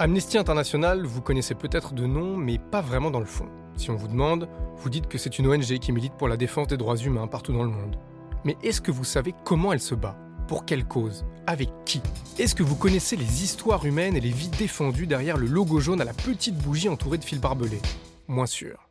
Amnesty International, vous connaissez peut-être de nom, mais pas vraiment dans le fond. Si on vous demande, vous dites que c'est une ONG qui milite pour la défense des droits humains partout dans le monde. Mais est-ce que vous savez comment elle se bat? Pour quelle cause? Avec qui? Est-ce que vous connaissez les histoires humaines et les vies défendues derrière le logo jaune à la petite bougie entourée de fils barbelés? Moins sûr.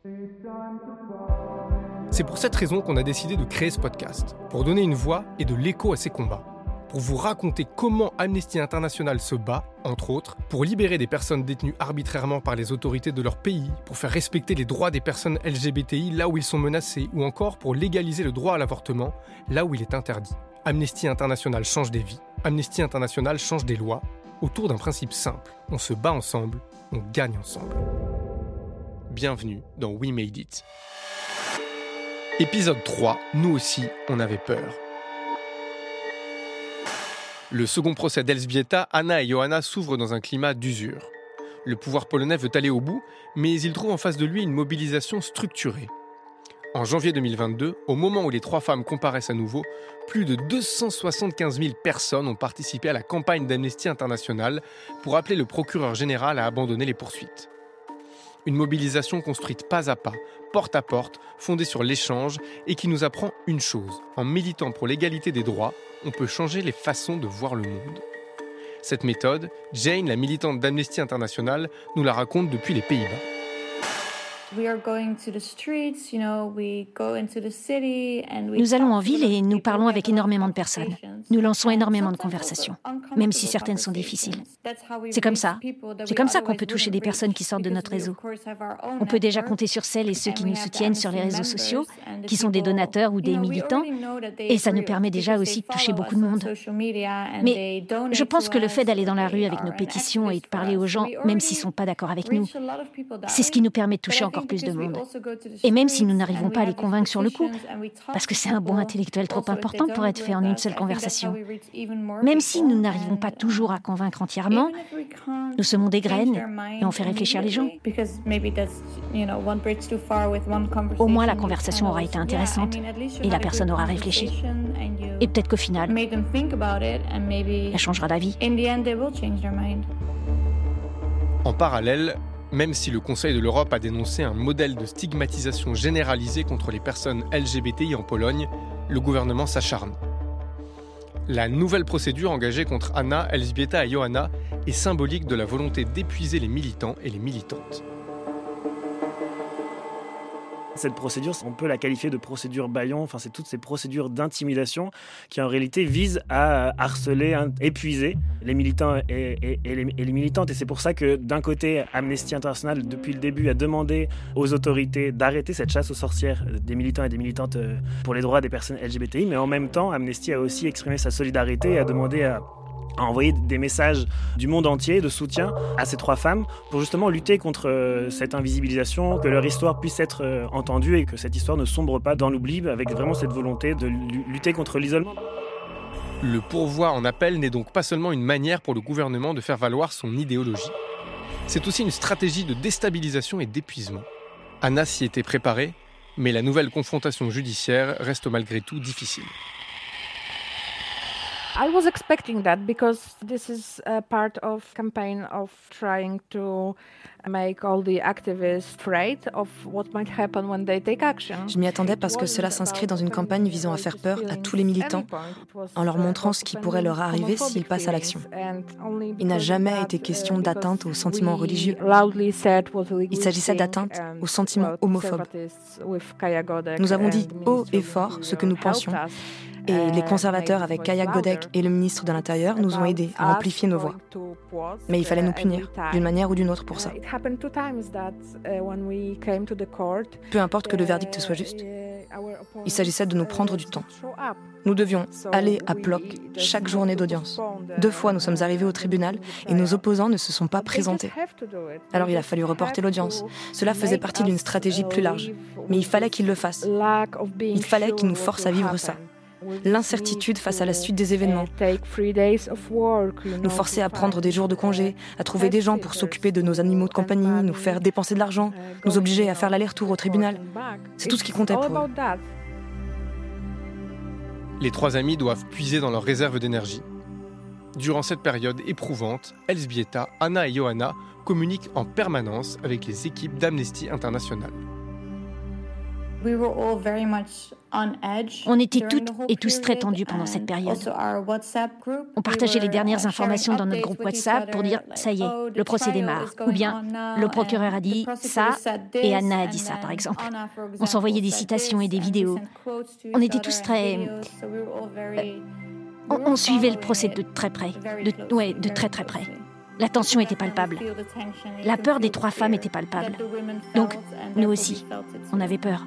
C'est pour cette raison qu'on a décidé de créer ce podcast, pour donner une voix et de l'écho à ces combats pour vous raconter comment Amnesty International se bat, entre autres, pour libérer des personnes détenues arbitrairement par les autorités de leur pays, pour faire respecter les droits des personnes LGBTI là où ils sont menacés, ou encore pour légaliser le droit à l'avortement là où il est interdit. Amnesty International change des vies, Amnesty International change des lois, autour d'un principe simple. On se bat ensemble, on gagne ensemble. Bienvenue dans We Made It. Épisode 3, nous aussi, on avait peur. Le second procès d'Elsbieta, Anna et Johanna s'ouvrent dans un climat d'usure. Le pouvoir polonais veut aller au bout, mais il trouve en face de lui une mobilisation structurée. En janvier 2022, au moment où les trois femmes comparaissent à nouveau, plus de 275 000 personnes ont participé à la campagne d'Amnesty International pour appeler le procureur général à abandonner les poursuites. Une mobilisation construite pas à pas, porte à porte, fondée sur l'échange et qui nous apprend une chose. En militant pour l'égalité des droits, on peut changer les façons de voir le monde. Cette méthode, Jane, la militante d'Amnesty International, nous la raconte depuis les Pays-Bas. Nous allons en ville et nous parlons avec énormément de personnes. Nous lançons énormément de conversations, même si certaines sont difficiles. C'est comme ça. C'est comme ça qu'on peut toucher des personnes qui sortent de notre réseau. On peut déjà compter sur celles et ceux qui nous soutiennent sur les réseaux sociaux, qui sont des donateurs ou des militants, et ça nous permet déjà aussi de toucher beaucoup de monde. Mais je pense que le fait d'aller dans la rue avec nos pétitions et de parler aux gens, même s'ils ne sont pas d'accord avec nous, c'est ce qui nous permet de toucher encore plus de monde. Et même si nous n'arrivons pas à les convaincre sur le coup, parce que c'est un bon intellectuel trop important pour être fait en une seule conversation, même si nous n'arrivons pas toujours à convaincre entièrement, nous semons des graines et on fait réfléchir les gens. Au moins la conversation aura été intéressante et la personne aura réfléchi. Et peut-être qu'au final, elle changera d'avis. En parallèle, même si le Conseil de l'Europe a dénoncé un modèle de stigmatisation généralisée contre les personnes LGBTI en Pologne, le gouvernement s'acharne. La nouvelle procédure engagée contre Anna, Elżbieta et Johanna est symbolique de la volonté d'épuiser les militants et les militantes. Cette procédure, on peut la qualifier de procédure baillon. Enfin, c'est toutes ces procédures d'intimidation qui, en réalité, visent à harceler, épuiser les militants et, les, militantes. Et c'est pour ça que, d'un côté, Amnesty International, depuis le début, a demandé aux autorités d'arrêter cette chasse aux sorcières des militants et des militantes euh, pour les droits des personnes LGBTI. Mais en même temps, Amnesty a aussi exprimé sa solidarité et a demandé à a envoyé des messages du monde entier de soutien à ces trois femmes pour justement lutter contre euh, cette invisibilisation, que leur histoire puisse être euh, entendue et que cette histoire ne sombre pas dans l'oubli avec vraiment cette volonté de lutter contre l'isolement. Le pourvoi en appel n'est donc pas seulement une manière pour le gouvernement de faire valoir son idéologie. C'est aussi une stratégie de déstabilisation et d'épuisement. Anna s'y était préparée, mais la nouvelle confrontation judiciaire reste malgré tout difficile. I was expecting that because this is a part of campaign of trying to make all the activists afraid of what might happen when they take action. Je m'y attendais parce que cela s'inscrit dans une campagne visant à faire peur à tous les militants en leur montrant ce qui pourrait leur arriver s'ils passent à l'action. Il n'a jamais été question d'atteinte aux sentiments religieux. Il s'agissait d'atteinte aux sentiments homophobes. Nous avons dit haut et fort ce que nous pensions et les conservateurs, avec Kaya Godek et le ministre de l'Intérieur, nous ont aidés à amplifier nos voix. Mais il fallait nous punir, d'une manière ou d'une autre, pour ça. Peu importe que le verdict soit juste, il s'agissait de nous prendre du temps. Nous devions aller à bloc chaque journée d'audience. Deux fois, nous sommes arrivés au tribunal et nos opposants ne se sont pas présentés. Alors il a fallu reporter l'audience. Cela faisait partie d'une stratégie plus large. Mais il fallait qu'ils le fassent. Il fallait qu'ils nous forcent à vivre ça l'incertitude face à la suite des événements, nous forcer à prendre des jours de congé, à trouver des gens pour s'occuper de nos animaux de compagnie, nous faire dépenser de l'argent, nous obliger à faire l'aller-retour au tribunal. C'est tout ce qui comptait pour eux. Les trois amis doivent puiser dans leurs réserves d'énergie. Durant cette période éprouvante, Elsbieta, Anna et Johanna communiquent en permanence avec les équipes d'Amnesty International. On était toutes et tous très tendus pendant cette période. On partageait les dernières informations dans notre groupe WhatsApp pour dire ⁇ ça y est, oh, le procès démarre ⁇ ou bien ⁇ le procureur a dit ça et Anna a dit ça ⁇ par exemple. On s'envoyait des citations et des vidéos. On était tous très... On, on suivait le procès de très près, de, ouais, de très très près. La tension était palpable. La peur des trois femmes était palpable. Donc, nous aussi, on avait peur.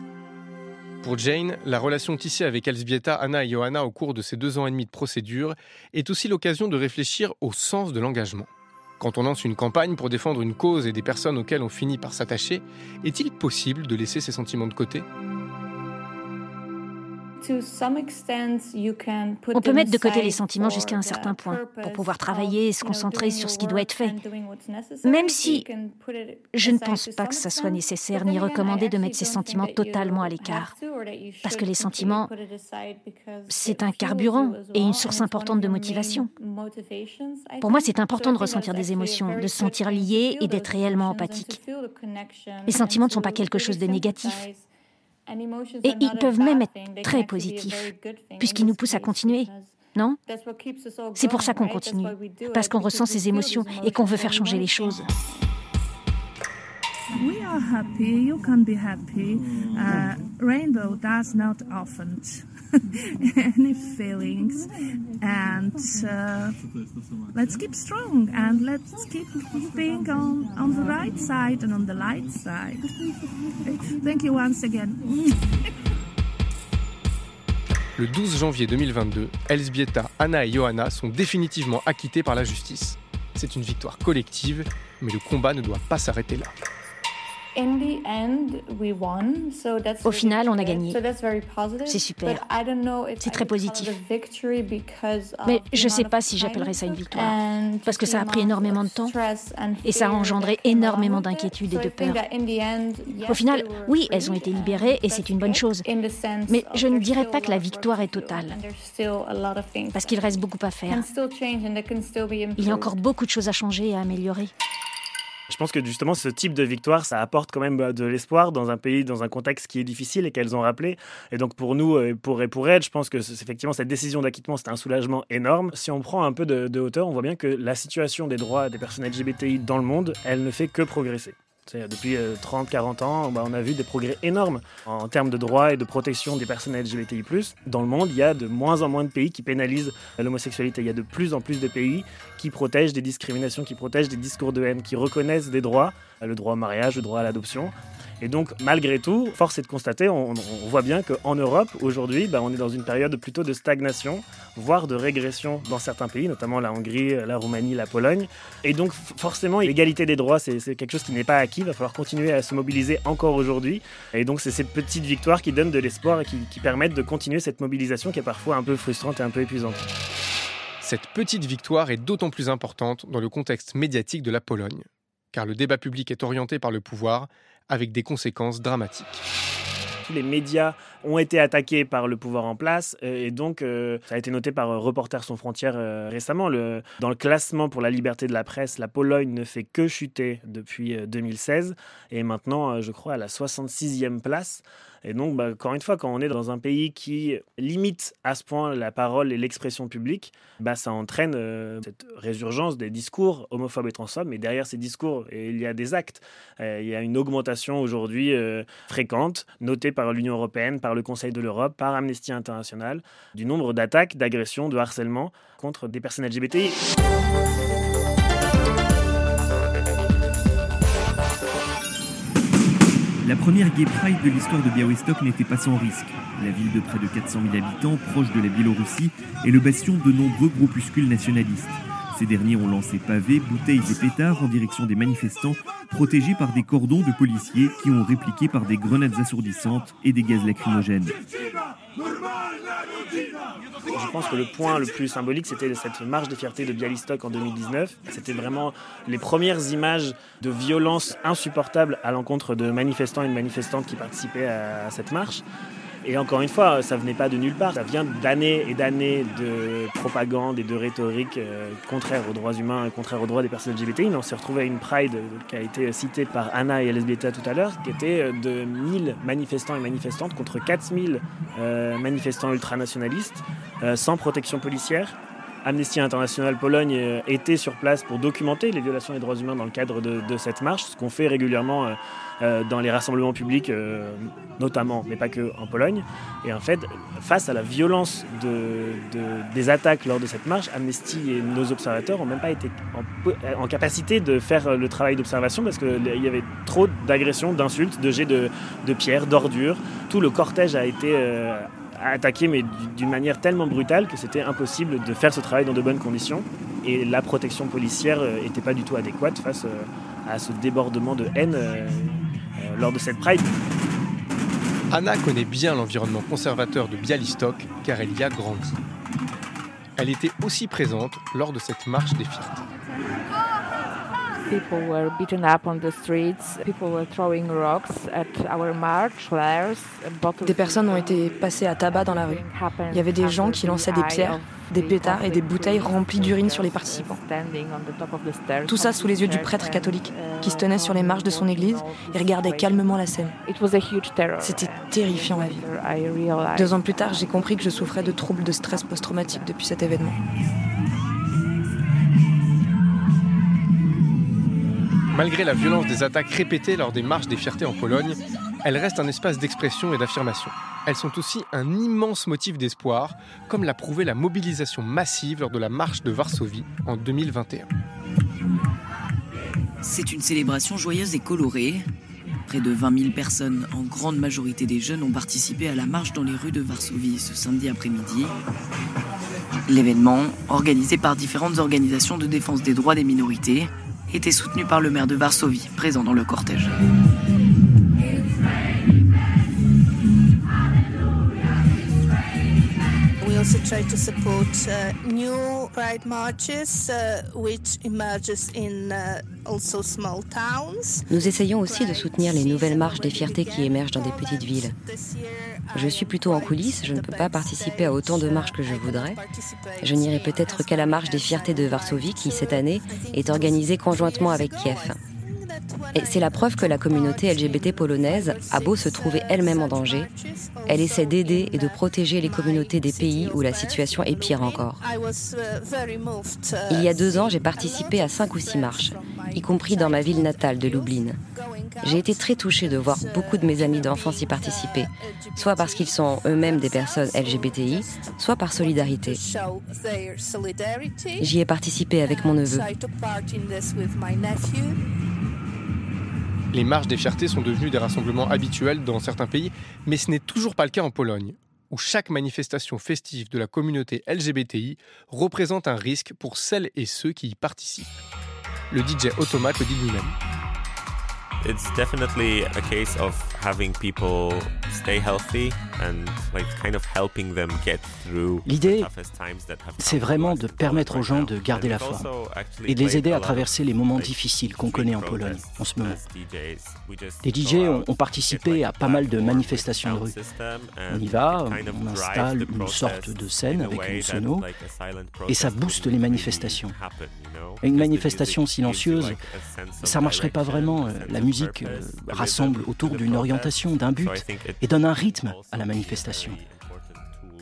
Pour Jane, la relation tissée avec Elsbieta, Anna et Johanna au cours de ces deux ans et demi de procédure est aussi l'occasion de réfléchir au sens de l'engagement. Quand on lance une campagne pour défendre une cause et des personnes auxquelles on finit par s'attacher, est-il possible de laisser ses sentiments de côté? On peut mettre de côté les sentiments jusqu'à un certain point pour pouvoir travailler et se concentrer sur ce qui doit être fait. Même si je ne pense pas que ça soit nécessaire ni recommandé de mettre ses sentiments totalement à l'écart. Parce que les sentiments, c'est un carburant et une source importante de motivation. Pour moi, c'est important de ressentir des émotions, de se sentir lié et d'être réellement empathique. Les sentiments ne sont pas quelque chose de négatif. Et ils peuvent même être très positifs, puisqu'ils nous poussent à continuer. Non? C'est pour ça qu'on continue, parce qu'on ressent ces émotions et qu'on veut faire changer les choses. We are happy, you can be happy. Uh, rainbow does not often any feelings. And uh, let's keep strong and let's keep being on, on the right side and on the light side. Thank you once again. Le 12 janvier 2022, Elsbieta, Anna et Johanna sont définitivement acquittés par la justice. C'est une victoire collective, mais le combat ne doit pas s'arrêter là. Au final, on a gagné. C'est super. C'est très positif. Mais je ne sais pas si j'appellerais ça une victoire. Parce que ça a pris énormément de temps. Et ça a engendré énormément d'inquiétudes et de peur. Au final, oui, elles ont été libérées et c'est une bonne chose. Mais je ne dirais pas que la victoire est totale. Parce qu'il reste beaucoup à faire. Il y a encore beaucoup de choses à changer et à améliorer. Je pense que justement, ce type de victoire, ça apporte quand même bah, de l'espoir dans un pays, dans un contexte qui est difficile et qu'elles ont rappelé. Et donc, pour nous, et pour, et pour elles, je pense que effectivement, cette décision d'acquittement, c'est un soulagement énorme. Si on prend un peu de hauteur, on voit bien que la situation des droits des personnes LGBTI dans le monde, elle ne fait que progresser. Depuis 30-40 euh, ans, bah, on a vu des progrès énormes en termes de droits et de protection des personnes LGBTI. Dans le monde, il y a de moins en moins de pays qui pénalisent l'homosexualité. Il y a de plus en plus de pays qui protègent des discriminations, qui protègent des discours de haine, qui reconnaissent des droits, le droit au mariage, le droit à l'adoption. Et donc, malgré tout, force est de constater, on, voit bien qu'en Europe, aujourd'hui, bah, on est dans une période plutôt de stagnation, voire de régression dans certains pays, notamment la Hongrie, la Roumanie, la Pologne. Et donc, forcément, l'égalité des droits, c'est quelque chose qui n'est pas acquis. Il va falloir continuer à se mobiliser encore aujourd'hui. Et donc, c'est ces petites victoires qui donnent de l'espoir et qui, qui permettent de continuer cette mobilisation qui est parfois un peu frustrante et un peu épuisante. Cette petite victoire est d'autant plus importante dans le contexte médiatique de la Pologne, car le débat public est orienté par le pouvoir avec des conséquences dramatiques. Les médias ont été attaqués par le pouvoir en place euh, et donc euh, ça a été noté par euh, Reporters sans frontières récemment. Dans le classement pour la liberté de la presse, la Pologne ne fait que chuter depuis 2016 et maintenant, je crois, à la 66e place. Et donc, bah, encore une fois, quand on est dans un pays qui limite à ce point la parole et l'expression publique, bah, ça entraîne euh, cette résurgence des discours homophobes et transphobes. Mais derrière ces discours, il y a des actes. Euh, il y a une augmentation aujourd'hui euh, fréquente, notée par l'Union européenne, par le Conseil de l'Europe, par Amnesty International, du nombre d'attaques, d'agressions, de harcèlement contre des personnes LGBTI. La première Gay Pride de l'histoire de Białystok n'était pas sans risque. La ville de près de 400 000 habitants, proche de la Biélorussie, est le bastion de nombreux groupuscules nationalistes. Ces derniers ont lancé pavés, bouteilles et pétards en direction des manifestants, protégés par des cordons de policiers qui ont répliqué par des grenades assourdissantes et des gaz lacrymogènes. Je pense que le point le plus symbolique, c'était cette marche des fiertés de Bialystok en 2019. C'était vraiment les premières images de violence insupportable à l'encontre de manifestants et de manifestantes qui participaient à cette marche. Et encore une fois, ça venait pas de nulle part. Ça vient d'années et d'années de propagande et de rhétorique euh, contraire aux droits humains et contraire aux droits des personnes LGBTI. on s'est retrouvé à une Pride qui a été citée par Anna et Elisabetta tout à l'heure, qui était euh, de 1000 manifestants et manifestantes contre 4000 euh, manifestants ultranationalistes, sans protection policière. Amnesty International Pologne était sur place pour documenter les violations des droits humains dans le cadre de, cette marche, ce qu'on fait régulièrement euh, dans les rassemblements publics, euh, notamment, mais pas que en Pologne. Et en fait, face à la violence des attaques lors de cette marche, Amnesty et nos observateurs n'ont même pas été en, capacité de faire le travail d'observation parce qu'il y avait trop d'agressions, d'insultes, de jets de, pierres, d'ordures. Tout le cortège a été euh, attaqué, mais d'une manière tellement brutale que c'était impossible de faire ce travail dans de bonnes conditions. Et la protection policière n'était pas du tout adéquate face à ce débordement de haine euh, lors de cette Pride. Anna connaît bien l'environnement conservateur de Bialystok car elle y a grandi. Elle était aussi présente lors de cette marche des Des personnes ont été passées à tabac dans la rue. Il y avait des gens qui lançaient des pierres, des pétards et des bouteilles remplies d'urine sur les participants. Tout ça sous les yeux du prêtre catholique qui se tenait sur les marches de son église et regardait calmement la scène. C'était terrifiant à vivre. Deux ans plus tard, j'ai compris que je souffrais de troubles de stress post-traumatique depuis cet événement. Malgré la violence des attaques répétées lors des marches des fiertés en Pologne, elles restent un espace d'expression et d'affirmation. Elles sont aussi un immense motif d'espoir, comme l'a prouvé la mobilisation massive lors de la marche de Varsovie en 2021. C'est une célébration joyeuse et colorée. Près de 20 000 personnes, en grande majorité des jeunes, ont participé à la marche dans les rues de Varsovie ce samedi après-midi. L'événement, organisé par différentes organisations de défense des droits des minorités, était soutenu par le maire de Varsovie, présent dans le cortège. Also try to support uh, new pride marches uh, which emerges in uh, also small towns. Nous essayons aussi de soutenir les nouvelles marches des fiertés qui émergent dans des petites villes. Je suis plutôt en coulisses, je ne peux pas participer à autant de marches que je voudrais. Je n'irai peut-être qu'à la marche des fiertés de Varsovie qui, cette année, est organisée conjointement avec Kiev. Et c'est la preuve que la communauté LGBT polonaise a beau se trouver elle-même en danger, elle essaie d'aider et de protéger les communautés des pays où la situation est pire encore. Il y a deux ans, j'ai participé à cinq ou six marches, y compris dans ma ville natale de Lublin. J'ai été très touchée de voir beaucoup de mes amis d'enfance y participer, soit parce qu'ils sont eux-mêmes des personnes LGBTI, soit par solidarité. J'y ai participé avec mon neveu. Les marches des fiertés sont devenues des rassemblements habituels dans certains pays, mais ce n'est toujours pas le cas en Pologne, où chaque manifestation festive de la communauté LGBTI représente un risque pour celles et ceux qui y participent. Le DJ Automate le dit lui-même. It's definitely a case of having people stay healthy and like kind of helping them get through L'idée, c'est vraiment de permettre aux gens de garder la forme et de les aider à traverser les moments difficiles qu'on connaît en Pologne en ce moment. Les DJ ont, ont participé à pas mal de manifestations de rue. On y va, on installe une sorte de scène avec une sono et ça booste les manifestations. Une manifestation silencieuse, ça marcherait pas vraiment. La musique euh, rassemble autour d'une orientation, d'un but et donne un rythme à la manifestation.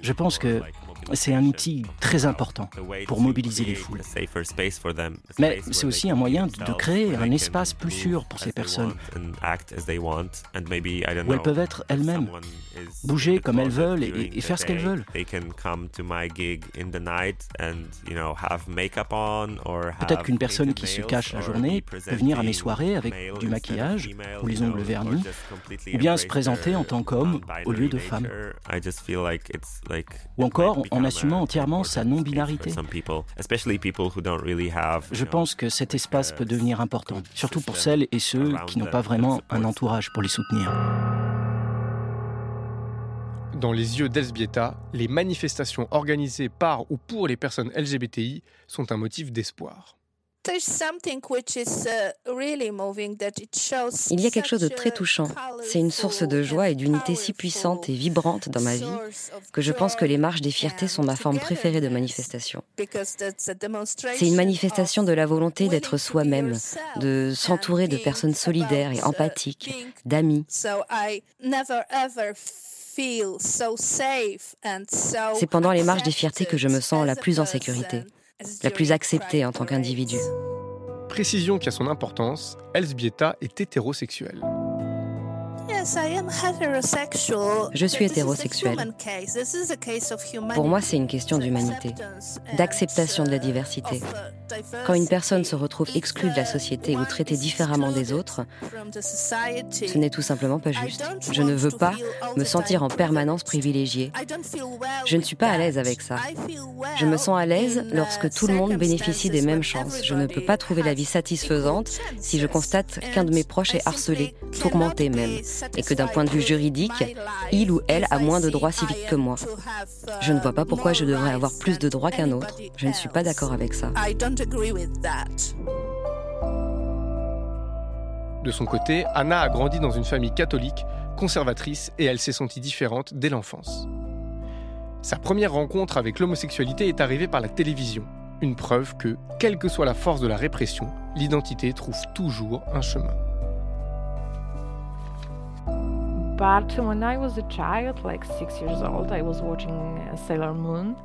Je pense que c'est un outil très important pour mobiliser les foules. Mais c'est aussi un moyen de créer un espace plus sûr pour ces personnes, où elles peuvent être elles-mêmes, bouger comme elles veulent et, faire ce qu'elles veulent. Peut-être qu'une personne qui se cache la journée peut venir à mes soirées avec du maquillage ou les ongles vernis, ou bien se présenter en tant qu'homme au lieu de femme. Ou encore en assumant entièrement sa non-binarité. Je pense que cet espace peut devenir important, surtout pour celles et ceux qui n'ont pas vraiment un entourage pour les soutenir. Dans les yeux d'Elsbieta, les manifestations organisées par ou pour les personnes LGBTI sont un motif d'espoir. Il y a quelque chose de très touchant. C'est une source de joie et d'unité si puissante et vibrante dans ma vie que je pense que les marches des fiertés sont ma forme préférée de manifestation. C'est une manifestation de la volonté d'être soi-même, de s'entourer de personnes solidaires et empathiques, d'amis. C'est pendant les marches des fiertés que je me sens la plus en sécurité, la plus acceptée en tant qu'individu. Précision qui a son importance, Elsbieta est hétérosexuelle. Je suis hétérosexuel. Pour moi, c'est une question d'humanité, d'acceptation de la diversité. Quand une personne se retrouve exclue de la société ou traitée différemment des autres, ce n'est tout simplement pas juste. Je ne veux pas me sentir en permanence privilégié. Je ne suis pas à l'aise avec ça. Je me sens à l'aise lorsque tout le monde bénéficie des mêmes chances. Je ne peux pas trouver la vie satisfaisante si je constate qu'un de mes proches est harcelé, tourmenté même, et que d'un point de vue juridique, il ou elle a moins de droits civiques que moi. Je ne vois pas pourquoi je devrais avoir plus de droits qu'un autre. Je ne suis pas d'accord avec ça. De son côté, Anna a grandi dans une famille catholique, conservatrice, et elle s'est sentie différente dès l'enfance. Sa première rencontre avec l'homosexualité est arrivée par la télévision, une preuve que, quelle que soit la force de la répression, l'identité trouve toujours un chemin.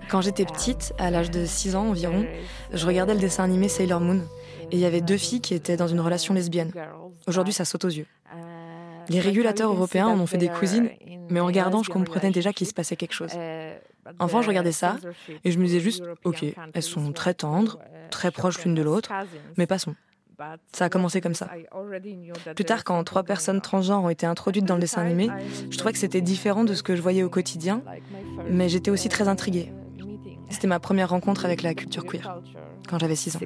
Quand j'étais petite, à l'âge de 6 ans environ, je regardais le dessin animé Sailor Moon et il y avait deux filles qui étaient dans une relation lesbienne. Aujourd'hui, ça saute aux yeux. Uh, Les régulateurs européens en ont fait des cousines, mais en regardant, je comprenais déjà qu'il se passait quelque chose. Uh, Enfant, je regardais ça et je me disais juste, ok, elles sont très tendres, uh, très proches l'une de l'autre, mais passons. Ça a commencé comme ça. Plus tard, quand trois personnes transgenres ont été introduites dans le dessin animé, je trouvais que c'était différent de ce que je voyais au quotidien, mais j'étais aussi très intriguée. C'était ma première rencontre avec la culture queer, quand j'avais 6 ans.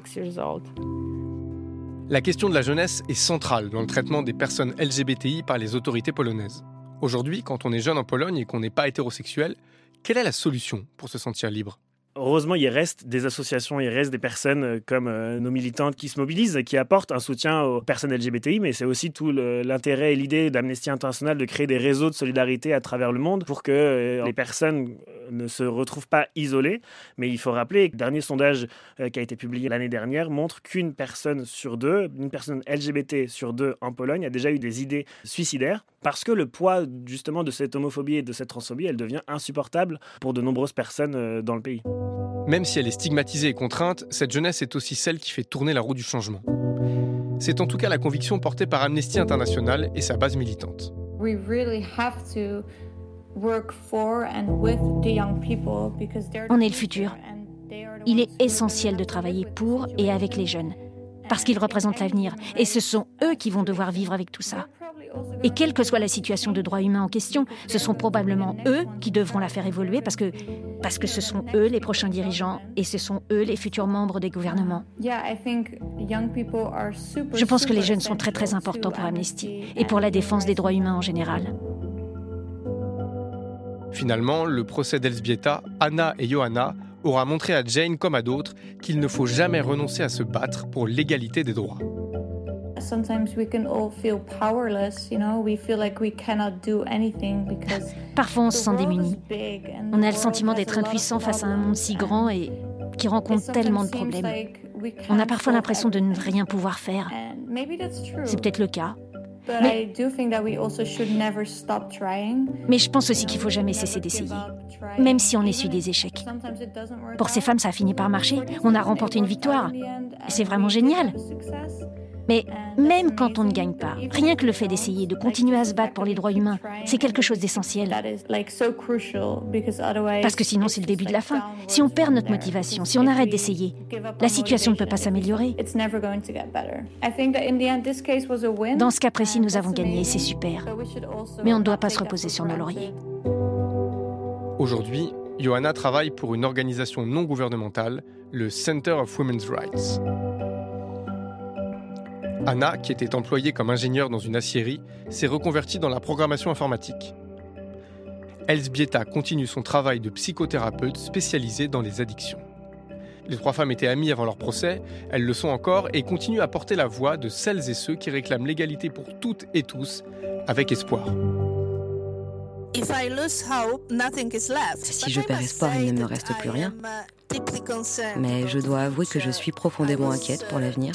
La question de la jeunesse est centrale dans le traitement des personnes LGBTI par les autorités polonaises. Aujourd'hui, quand on est jeune en Pologne et qu'on n'est pas hétérosexuel, quelle est la solution pour se sentir libre? Heureusement, il reste des associations, il reste des personnes euh, comme euh, nos militantes qui se mobilisent, qui apportent un soutien aux personnes LGBTI, mais c'est aussi tout l'intérêt et l'idée d'Amnesty International de créer des réseaux de solidarité à travers le monde pour que euh, les personnes ne se retrouvent pas isolées. Mais il faut rappeler que le dernier sondage qui a été publié l'année dernière montre qu'une personne sur deux, une personne LGBT sur deux en Pologne a déjà eu des idées suicidaires parce que le poids justement de cette homophobie et de cette transphobie, elle devient insupportable pour de nombreuses personnes dans le pays. Même si elle est stigmatisée et contrainte, cette jeunesse est aussi celle qui fait tourner la roue du changement. C'est en tout cas la conviction portée par Amnesty International et sa base militante. On est le futur. Il est essentiel de travailler pour et avec les jeunes, parce qu'ils représentent l'avenir, et ce sont eux qui vont devoir vivre avec tout ça. Et quelle que soit la situation de droit humain en question, ce sont probablement eux qui devront la faire évoluer parce que, parce que ce sont eux les prochains dirigeants et ce sont eux les futurs membres des gouvernements. Je pense que les jeunes sont très très importants pour Amnesty et pour la défense des droits humains en général. Finalement, le procès d'Elsbieta, Anna et Johanna aura montré à Jane comme à d'autres qu'il ne faut jamais renoncer à se battre pour l'égalité des droits. Parfois on se sent démuni. On a le sentiment d'être impuissant face à un monde si grand et qui rencontre tellement de problèmes. On a parfois l'impression de ne rien pouvoir faire. C'est peut-être le cas. Mais, mais, je pense aussi qu'il faut jamais cesser d'essayer, même si on essuie des échecs. Pour ces femmes, ça a fini par marcher. On a remporté une victoire. C'est vraiment génial. Mais même quand on ne gagne pas, rien que le fait d'essayer, de continuer à se battre pour les droits humains, c'est quelque chose d'essentiel. Parce que sinon, c'est le début de la fin. Si on perd notre motivation, si on arrête d'essayer, la situation ne peut pas s'améliorer. Dans ce cas précis, nous avons gagné et c'est super. Mais on ne doit pas se reposer sur nos lauriers. Aujourd'hui, Johanna travaille pour une organisation non gouvernementale, le Center of Women's Rights. Anna, qui était employée comme ingénieure dans une aciérie, s'est reconvertie dans la programmation informatique. Elsbieta continue son travail de psychothérapeute spécialisée dans les addictions. Les trois femmes étaient amies avant leur procès, elles le sont encore et continuent à porter la voix de celles et ceux qui réclament l'égalité pour toutes et tous, avec espoir. Si je perds espoir, il ne me reste plus rien. Mais je dois avouer que je suis profondément inquiète pour l'avenir.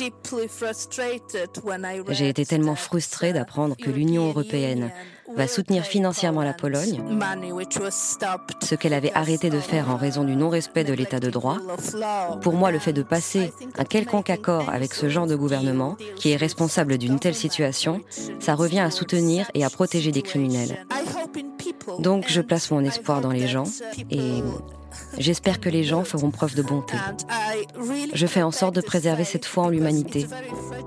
J'ai été tellement frustrée d'apprendre que l'Union européenne va soutenir financièrement la Pologne, ce qu'elle avait arrêté de faire en raison du non-respect de l'état de droit. Pour moi, le fait de passer un quelconque accord avec ce genre de gouvernement, qui est responsable d'une telle situation, ça revient à soutenir et à protéger des criminels. Donc je place mon espoir dans les gens et J'espère que les gens feront preuve de bonté. Je fais en sorte de préserver cette foi en l'humanité,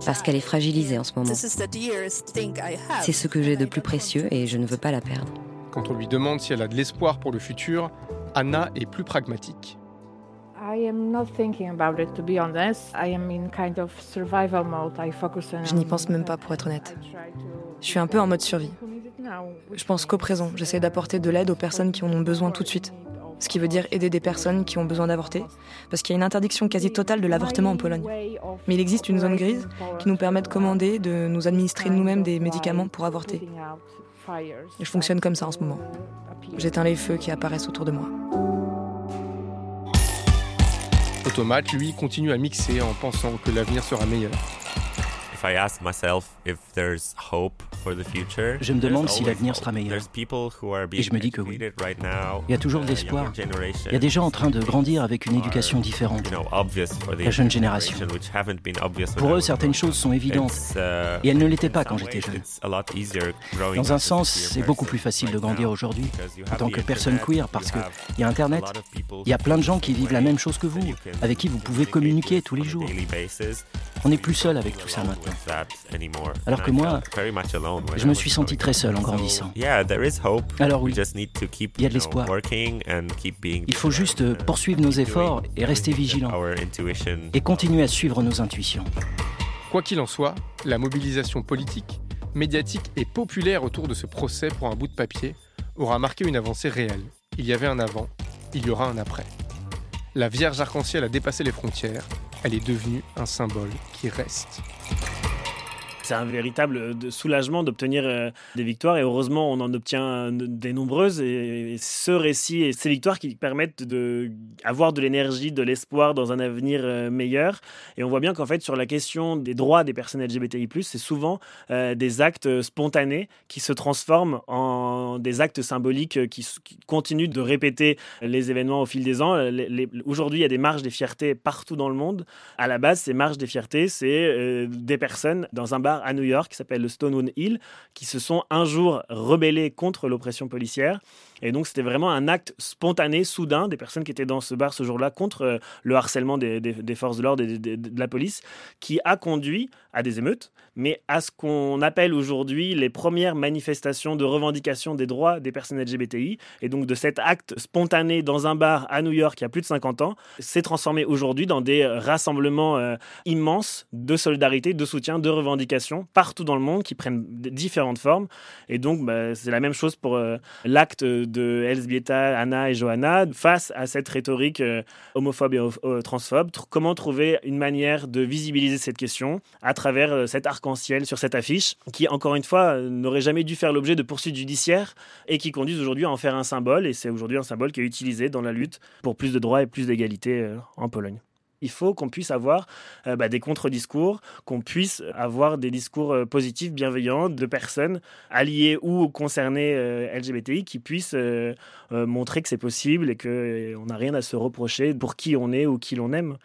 parce qu'elle est fragilisée en ce moment. C'est ce que j'ai de plus précieux et je ne veux pas la perdre. Quand on lui demande si elle a de l'espoir pour le futur, Anna est plus pragmatique. Je n'y pense même pas pour être honnête. Je suis un peu en mode survie. Je pense qu'au présent, j'essaie d'apporter de l'aide aux personnes qui en ont besoin tout de suite ce qui veut dire aider des personnes qui ont besoin d'avorter, parce qu'il y a une interdiction quasi totale de l'avortement en Pologne. Mais il existe une zone grise qui nous permet de commander, de nous administrer nous-mêmes des médicaments pour avorter. Et je fonctionne comme ça en ce moment. J'éteins les feux qui apparaissent autour de moi. Automate, lui, continue à mixer en pensant que l'avenir sera meilleur. Je me demande si l'avenir sera meilleur. Et je me dis que oui. Il y a toujours de l'espoir. Il y a des gens en train de grandir avec une éducation différente. La jeune génération. Pour eux, certaines choses sont évidentes. Uh, Et elles ne l'étaient pas quand j'étais jeune. Dans un sens, c'est beaucoup plus facile de grandir aujourd'hui en tant que personne queer parce qu'il y a Internet. Il y a plein de gens qui vivent la même chose que vous, avec qui vous pouvez communiquer tous les jours. On n'est plus seul avec tout ça maintenant. Alors que moi, je me suis senti très seul en grandissant. Alors oui, il y a de l'espoir. Il faut juste poursuivre nos efforts et rester vigilants. Et continuer à suivre nos intuitions. Quoi qu'il en soit, la mobilisation politique, médiatique et populaire autour de ce procès pour un bout de papier aura marqué une avancée réelle. Il y avait un avant, il y aura un après. La Vierge arc-en-ciel a dépassé les frontières, elle est devenue un symbole qui reste c'est un véritable euh, soulagement d'obtenir euh, des victoires et heureusement on en obtient des nombreuses et ce récit et ces victoires qui permettent d'avoir de, l'énergie, de l'espoir dans un avenir euh, meilleur et on voit bien qu'en fait sur la question des droits des personnes LGBTI+, c'est souvent des actes spontanés qui se transforment en des actes symboliques qui, continuent de répéter les événements au fil des ans. Aujourd'hui, il y a des marches des fiertés partout dans le monde. À la base, ces marches des fiertés, c'est des personnes dans un bar à New York qui s'appelle le Stonewood Hill, qui se sont un jour rebellés contre l'oppression policière. Et donc, c'était vraiment un acte spontané, soudain, des personnes qui étaient dans ce bar ce jour-là contre euh, le harcèlement des, forces de l'ordre et de, la police, qui a conduit à des émeutes, mais à ce qu'on appelle aujourd'hui les premières manifestations de revendication des droits des personnes LGBTI. Et donc, de cet acte spontané dans un bar à New York il y a plus de 50 ans, s'est transformé aujourd'hui dans des rassemblements euh, immenses de solidarité, de soutien, de revendication partout dans le monde qui prennent différentes formes. Et donc, bah, c'est la même chose pour euh, l'acte de Elsbieta, Anna et Johanna face à cette rhétorique euh, homophobe et euh, transphobe. Comment trouver une manière de visibiliser cette question à travers euh, cet arc-en-ciel sur cette affiche qui, encore une fois, n'aurait jamais dû faire l'objet de poursuites judiciaires et qui conduisent aujourd'hui à en faire un symbole. Et c'est aujourd'hui un symbole qui est utilisé dans la lutte pour plus de droits et plus d'égalité en Pologne. Il faut qu'on puisse avoir euh, bah, des contre-discours, qu'on puisse avoir des discours euh, positifs, bienveillants de personnes alliées ou concernées euh, LGBTI qui puissent montrer que c'est possible et qu'on n'a rien à se reprocher pour qui on est ou qui l'on aime.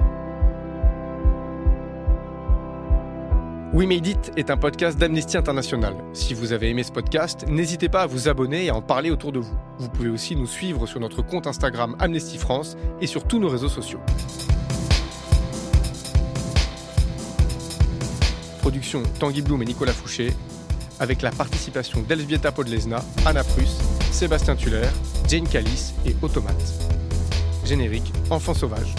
We Made It est un podcast d'Amnesty International. Si vous avez aimé ce podcast, n'hésitez pas à vous abonner et à en parler autour de vous. Vous pouvez aussi nous suivre sur notre compte Instagram Amnesty France et sur tous nos réseaux sociaux. Production Tanguy Bloom et Nicolas Fouché, avec la participation d'Elzbieta Podlesna, Anna Pruss, Sébastien Tuller, Jane Callis et Automate. Générique Enfant sauvage.